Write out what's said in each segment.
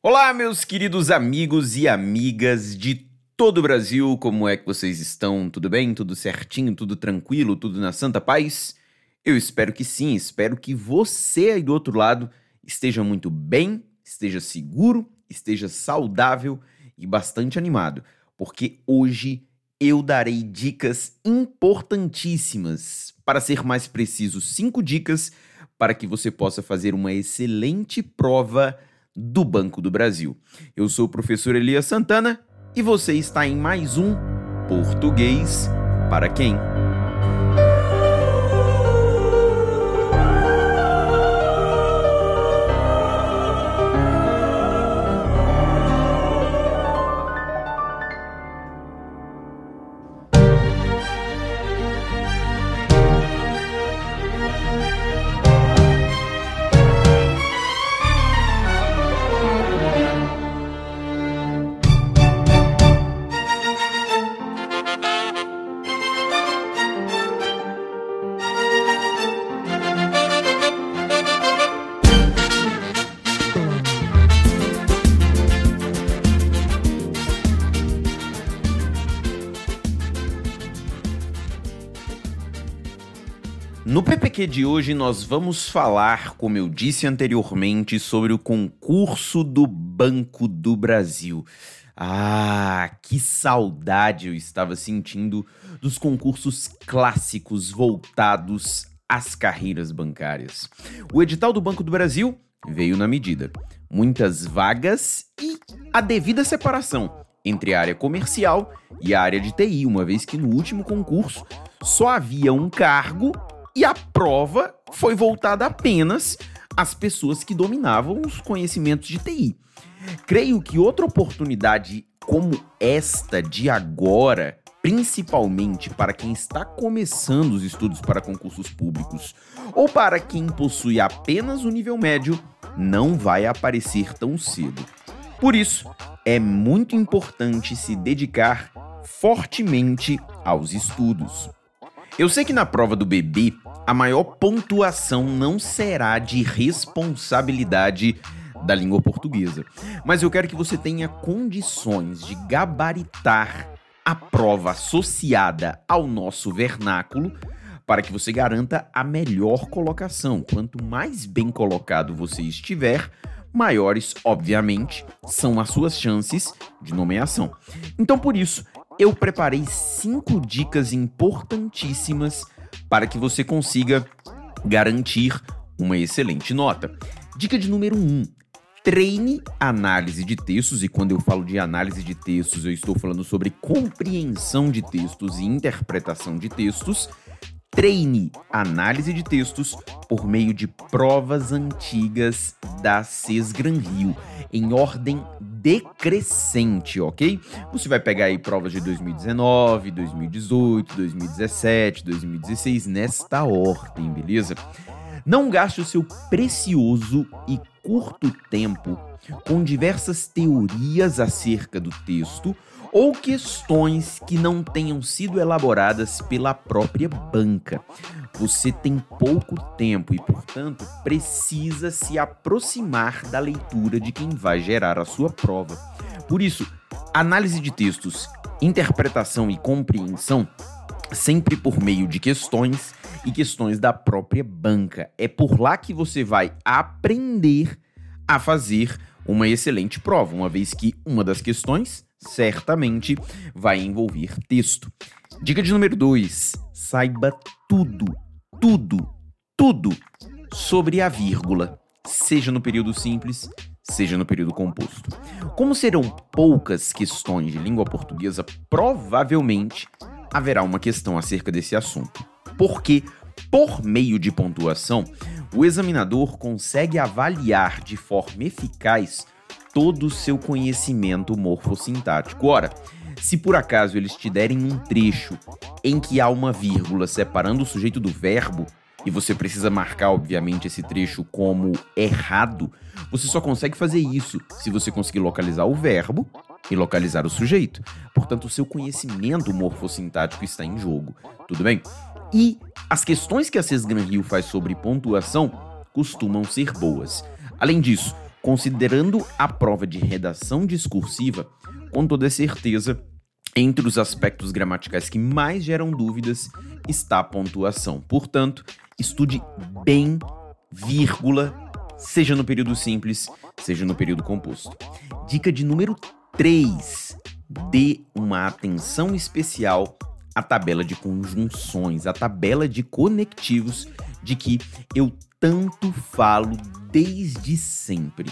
Olá, meus queridos amigos e amigas de todo o Brasil, como é que vocês estão? Tudo bem? Tudo certinho? Tudo tranquilo? Tudo na santa paz? Eu espero que sim, espero que você aí do outro lado esteja muito bem, esteja seguro, esteja saudável e bastante animado, porque hoje eu darei dicas importantíssimas. Para ser mais preciso, cinco dicas para que você possa fazer uma excelente prova do Banco do Brasil. Eu sou o professor Elias Santana e você está em mais um Português para quem? No PPQ de hoje nós vamos falar, como eu disse anteriormente, sobre o concurso do Banco do Brasil. Ah, que saudade eu estava sentindo dos concursos clássicos voltados às carreiras bancárias. O edital do Banco do Brasil veio na medida. Muitas vagas e a devida separação entre a área comercial e a área de TI, uma vez que no último concurso só havia um cargo e a prova foi voltada apenas às pessoas que dominavam os conhecimentos de TI. Creio que outra oportunidade como esta de agora, principalmente para quem está começando os estudos para concursos públicos ou para quem possui apenas o nível médio, não vai aparecer tão cedo. Por isso, é muito importante se dedicar fortemente aos estudos. Eu sei que na prova do bebê, a maior pontuação não será de responsabilidade da língua portuguesa, mas eu quero que você tenha condições de gabaritar a prova associada ao nosso vernáculo para que você garanta a melhor colocação. Quanto mais bem colocado você estiver, maiores, obviamente, são as suas chances de nomeação. Então, por isso, eu preparei cinco dicas importantíssimas para que você consiga garantir uma excelente nota. Dica de número 1. Um, treine análise de textos, e quando eu falo de análise de textos, eu estou falando sobre compreensão de textos e interpretação de textos. Treine análise de textos por meio de provas antigas da Sesgran Rio, em ordem decrescente, ok? Você vai pegar aí provas de 2019, 2018, 2017, 2016, nesta ordem, beleza? Não gaste o seu precioso e curto tempo com diversas teorias acerca do texto ou questões que não tenham sido elaboradas pela própria banca. Você tem pouco tempo e, portanto, precisa se aproximar da leitura de quem vai gerar a sua prova. Por isso, análise de textos, interpretação e compreensão sempre por meio de questões e questões da própria banca. É por lá que você vai aprender a fazer uma excelente prova, uma vez que uma das questões certamente vai envolver texto. Dica de número 2: saiba tudo, tudo, tudo sobre a vírgula, seja no período simples, seja no período composto. Como serão poucas questões de língua portuguesa, provavelmente haverá uma questão acerca desse assunto. Porque, por meio de pontuação, o examinador consegue avaliar de forma eficaz todo o seu conhecimento morfossintático. Ora, se por acaso eles te derem um trecho em que há uma vírgula separando o sujeito do verbo, e você precisa marcar, obviamente, esse trecho como errado, você só consegue fazer isso se você conseguir localizar o verbo e localizar o sujeito. Portanto, o seu conhecimento morfossintático está em jogo, tudo bem? E as questões que a Sesgran Rio faz sobre pontuação costumam ser boas. Além disso, considerando a prova de redação discursiva, com toda certeza, entre os aspectos gramaticais que mais geram dúvidas está a pontuação. Portanto, estude bem, vírgula, seja no período simples, seja no período composto. Dica de número 3. Dê uma atenção especial à tabela de conjunções, à tabela de conectivos de que eu tanto falo desde sempre.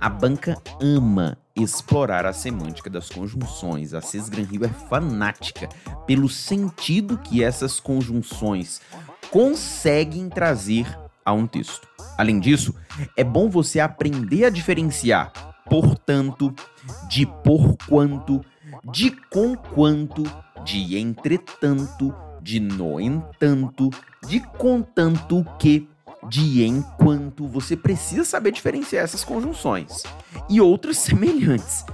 A banca ama explorar a semântica das conjunções. A Cesgran Rio é fanática pelo sentido que essas conjunções conseguem trazer a um texto. Além disso, é bom você aprender a diferenciar, portanto, de por quanto, de com quanto, de entretanto, de no entanto, de contanto que, de enquanto. Você precisa saber diferenciar essas conjunções e outras semelhantes.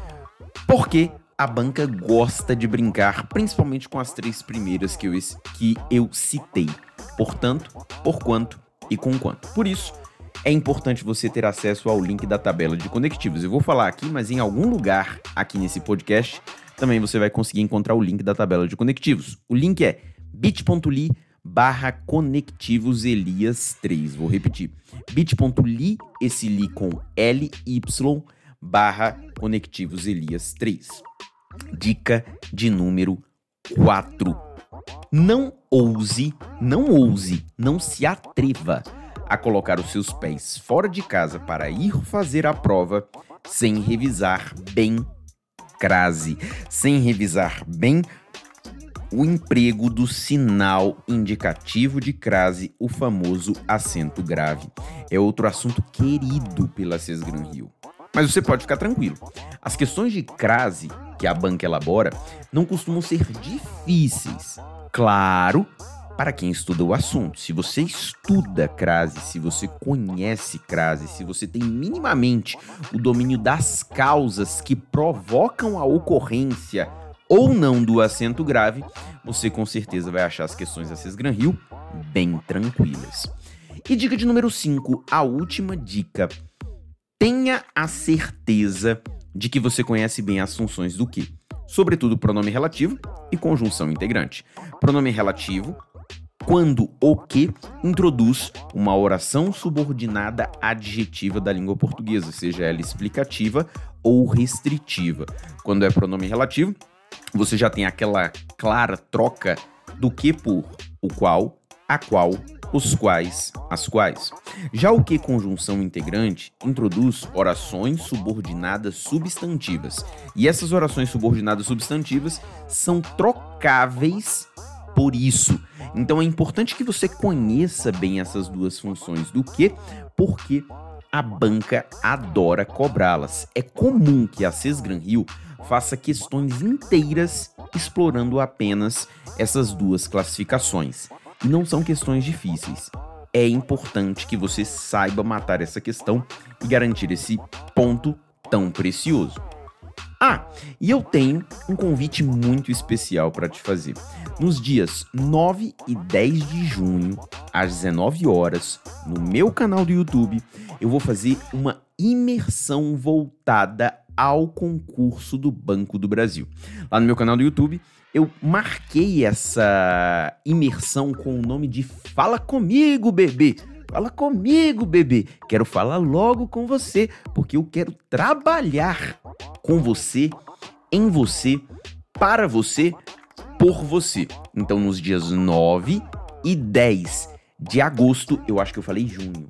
Porque a banca gosta de brincar, principalmente com as três primeiras que eu, que eu citei. Portanto, por quanto e com quanto. Por isso, é importante você ter acesso ao link da tabela de conectivos. Eu vou falar aqui, mas em algum lugar aqui nesse podcast também você vai conseguir encontrar o link da tabela de conectivos. O link é bit.ly barra conectivos Elias 3. Vou repetir. bit.ly, esse li com LY barra conectivos Elias 3. Dica de número 4. Não ouse, não ouse, não se atreva a colocar os seus pés fora de casa para ir fazer a prova sem revisar bem crase, sem revisar bem o emprego do sinal indicativo de crase, o famoso acento grave. É outro assunto querido pela Cesgran Rio. Mas você pode ficar tranquilo. As questões de crase que a banca elabora não costumam ser difíceis. Claro, para quem estuda o assunto. Se você estuda crase, se você conhece crase, se você tem minimamente o domínio das causas que provocam a ocorrência ou não do acento grave, você com certeza vai achar as questões da Cisgran Rio bem tranquilas. E dica de número 5, a última dica. Tenha a certeza de que você conhece bem as funções do que? Sobretudo pronome relativo e conjunção integrante. Pronome relativo, quando o que introduz uma oração subordinada adjetiva da língua portuguesa, seja ela explicativa ou restritiva. Quando é pronome relativo, você já tem aquela clara troca do que por o qual, a qual, os quais, as quais. Já o que conjunção integrante introduz orações subordinadas substantivas. E essas orações subordinadas substantivas são trocáveis por isso. Então é importante que você conheça bem essas duas funções do que, porque a banca adora cobrá-las. É comum que a Cesgran Rio faça questões inteiras explorando apenas essas duas classificações. E não são questões difíceis. É importante que você saiba matar essa questão e garantir esse ponto tão precioso. Ah, e eu tenho um convite muito especial para te fazer. Nos dias 9 e 10 de junho, às 19 horas, no meu canal do YouTube, eu vou fazer uma imersão voltada ao concurso do Banco do Brasil. Lá no meu canal do YouTube, eu marquei essa imersão com o nome de Fala Comigo, bebê. Fala comigo, bebê. Quero falar logo com você, porque eu quero trabalhar com você, em você, para você, por você. Então, nos dias 9 e 10 de agosto, eu acho que eu falei junho.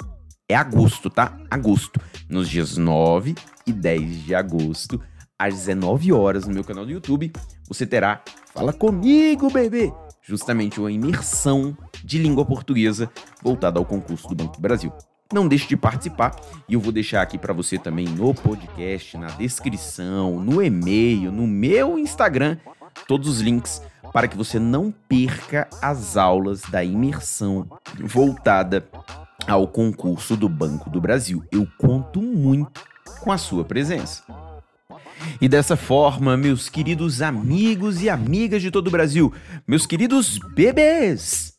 É agosto, tá? Agosto. Nos dias 9 e 10 de agosto, às 19 horas, no meu canal do YouTube, você terá Fala Comigo, bebê! Justamente uma imersão de língua portuguesa voltada ao concurso do Banco do Brasil. Não deixe de participar e eu vou deixar aqui para você também no podcast, na descrição, no e-mail, no meu Instagram, todos os links para que você não perca as aulas da imersão voltada ao concurso do Banco do Brasil. Eu conto muito com a sua presença. E dessa forma, meus queridos amigos e amigas de todo o Brasil, meus queridos bebês,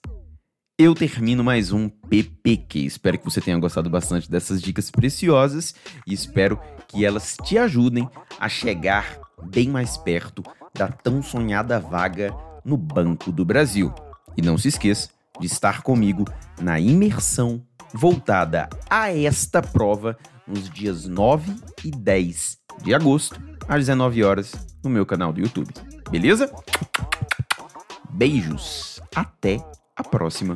eu termino mais um PPQ. Espero que você tenha gostado bastante dessas dicas preciosas e espero que elas te ajudem a chegar bem mais perto da tão sonhada vaga no Banco do Brasil. E não se esqueça de estar comigo na imersão voltada a esta prova nos dias 9 e 10 de agosto, às 19 horas, no meu canal do YouTube. Beleza? Beijos. Até a próxima.